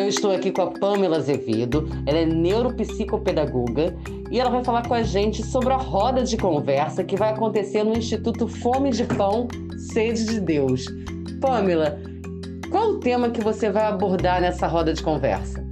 Eu estou aqui com a Pamela Azevedo, ela é neuropsicopedagoga e ela vai falar com a gente sobre a roda de conversa que vai acontecer no Instituto Fome de Pão, Sede de Deus. Pamela, qual o tema que você vai abordar nessa roda de conversa?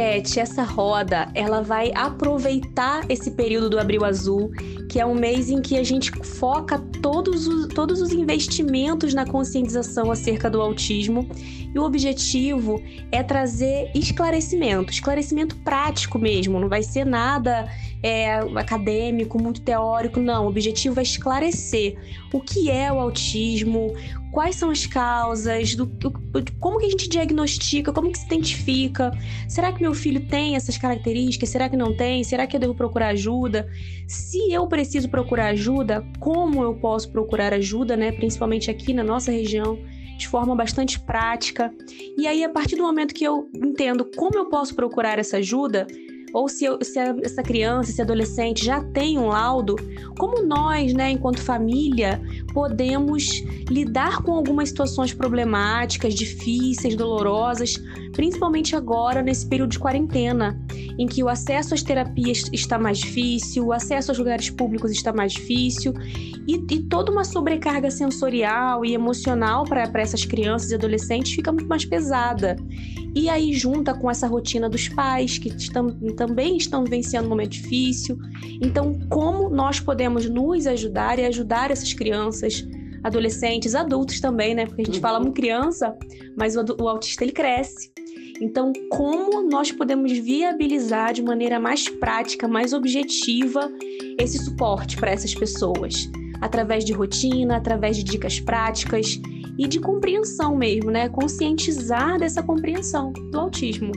Essa roda, ela vai aproveitar esse período do Abril Azul, que é um mês em que a gente foca todos os, todos os investimentos na conscientização acerca do autismo. E o objetivo é trazer esclarecimento, esclarecimento prático mesmo, não vai ser nada é, acadêmico, muito teórico, não. O objetivo é esclarecer o que é o autismo, quais são as causas, do, do, como que a gente diagnostica, como que se identifica. Será que meu filho tem essas características? Será que não tem? Será que eu devo procurar ajuda? Se eu preciso procurar ajuda, como eu posso procurar ajuda, né? Principalmente aqui na nossa região de forma bastante prática. E aí, a partir do momento que eu entendo como eu posso procurar essa ajuda, ou se, eu, se essa criança, esse adolescente já tem um laudo, como nós, né, enquanto família, podemos lidar com algumas situações problemáticas, difíceis, dolorosas, principalmente agora nesse período de quarentena, em que o acesso às terapias está mais difícil, o acesso aos lugares públicos está mais difícil e, e toda uma sobrecarga sensorial e emocional para essas crianças e adolescentes fica muito mais pesada. E aí, junta com essa rotina dos pais que estão, também estão vivenciando um momento difícil. Então, como nós podemos nos ajudar e ajudar essas crianças, adolescentes, adultos também, né? Porque a gente uhum. fala muito criança, mas o, o autista ele cresce. Então, como nós podemos viabilizar de maneira mais prática, mais objetiva, esse suporte para essas pessoas? Através de rotina, através de dicas práticas e de compreensão mesmo, né? Conscientizar dessa compreensão do autismo.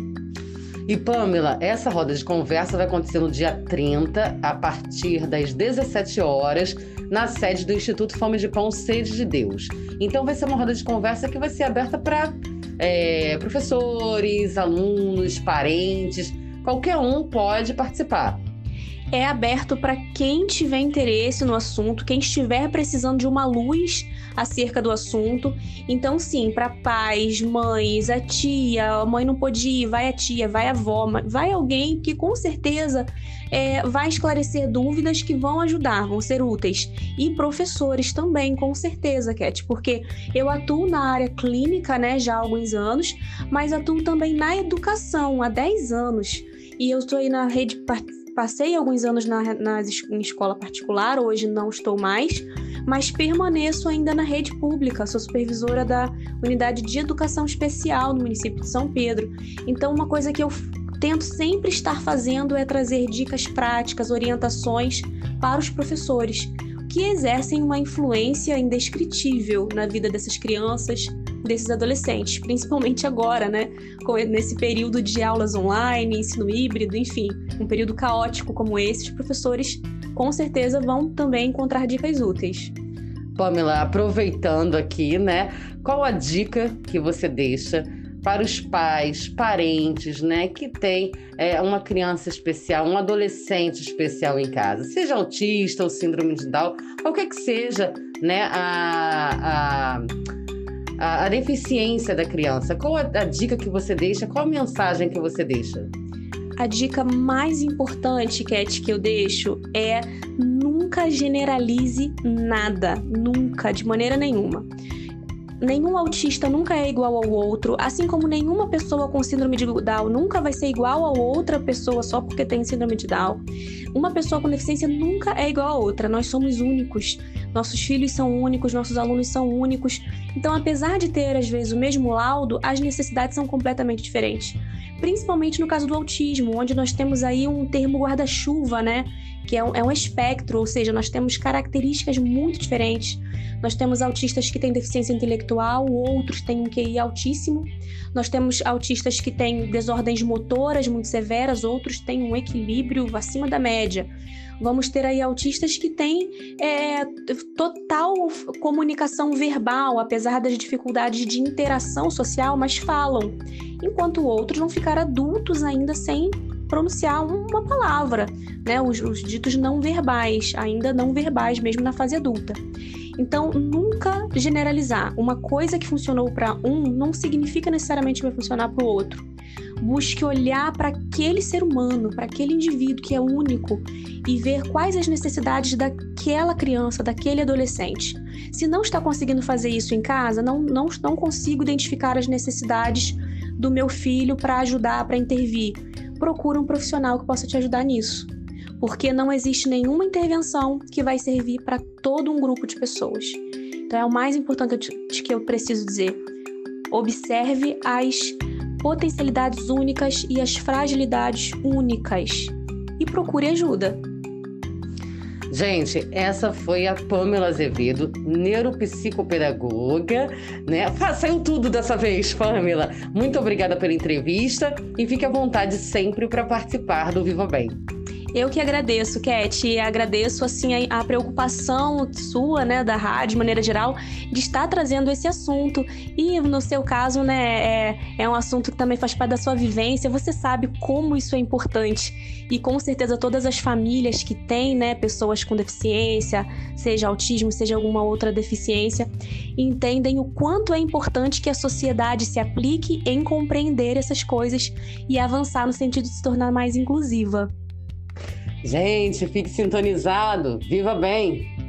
E Pamela, essa roda de conversa vai acontecer no dia 30, a partir das 17 horas, na sede do Instituto Fome de Pão Sede de Deus. Então vai ser uma roda de conversa que vai ser aberta para é, professores, alunos, parentes, qualquer um pode participar é aberto para quem tiver interesse no assunto, quem estiver precisando de uma luz acerca do assunto. Então, sim, para pais, mães, a tia, a mãe não pôde ir, vai a tia, vai a avó, vai alguém que com certeza é, vai esclarecer dúvidas que vão ajudar, vão ser úteis. E professores também, com certeza, Cat, porque eu atuo na área clínica né, já há alguns anos, mas atuo também na educação há 10 anos. E eu estou aí na rede Passei alguns anos na, na, em escola particular, hoje não estou mais, mas permaneço ainda na rede pública, sou supervisora da unidade de educação especial no município de São Pedro. Então, uma coisa que eu tento sempre estar fazendo é trazer dicas práticas, orientações para os professores, que exercem uma influência indescritível na vida dessas crianças, desses adolescentes, principalmente agora, né? Nesse período de aulas online, ensino híbrido, enfim, um período caótico como esse, os professores com certeza vão também encontrar dicas úteis. Pamela, aproveitando aqui, né? Qual a dica que você deixa para os pais, parentes, né, que tem é, uma criança especial, um adolescente especial em casa, seja autista ou síndrome de Down, qualquer que seja, né, a, a a, a deficiência da criança. Qual a, a dica que você deixa? Qual a mensagem que você deixa? A dica mais importante, Cat, que eu deixo é nunca generalize nada, nunca, de maneira nenhuma nenhum autista nunca é igual ao outro, assim como nenhuma pessoa com síndrome de Down nunca vai ser igual a outra pessoa só porque tem síndrome de Down. Uma pessoa com deficiência nunca é igual a outra, nós somos únicos. Nossos filhos são únicos, nossos alunos são únicos. Então, apesar de ter às vezes o mesmo laudo, as necessidades são completamente diferentes. Principalmente no caso do autismo, onde nós temos aí um termo guarda-chuva, né? Que é um, é um espectro, ou seja, nós temos características muito diferentes. Nós temos autistas que têm deficiência intelectual, outros têm um QI altíssimo. Nós temos autistas que têm desordens motoras muito severas, outros têm um equilíbrio acima da média. Vamos ter aí autistas que têm é, total comunicação verbal, apesar das dificuldades de interação social, mas falam, enquanto outros vão ficar adultos ainda sem pronunciar uma palavra, né? Os, os ditos não verbais, ainda não verbais, mesmo na fase adulta. Então, nunca generalizar. Uma coisa que funcionou para um não significa necessariamente vai funcionar para o outro. Busque olhar para aquele ser humano, para aquele indivíduo que é único e ver quais as necessidades daquela criança, daquele adolescente. Se não está conseguindo fazer isso em casa, não, não, não consigo identificar as necessidades do meu filho para ajudar, para intervir. Procura um profissional que possa te ajudar nisso porque não existe nenhuma intervenção que vai servir para todo um grupo de pessoas. Então é o mais importante que eu preciso dizer. Observe as potencialidades únicas e as fragilidades únicas e procure ajuda. Gente, essa foi a Pamela Azevedo, neuropsicopedagoga, né? Saiu tudo dessa vez, Pamela. Muito obrigada pela entrevista e fique à vontade sempre para participar do Viva Bem. Eu que agradeço, Cat, e agradeço assim a, a, preocupação sua, né, da rádio de maneira geral, de estar trazendo esse assunto. E no seu caso, né, é, é um assunto que também faz parte da sua vivência. Você sabe como isso é importante e com certeza todas as famílias que têm, né, pessoas com deficiência, seja autismo, seja alguma outra deficiência, entendem o quanto é importante que a sociedade se aplique em compreender essas coisas e avançar no sentido de se tornar mais inclusiva. Gente, fique sintonizado. Viva bem!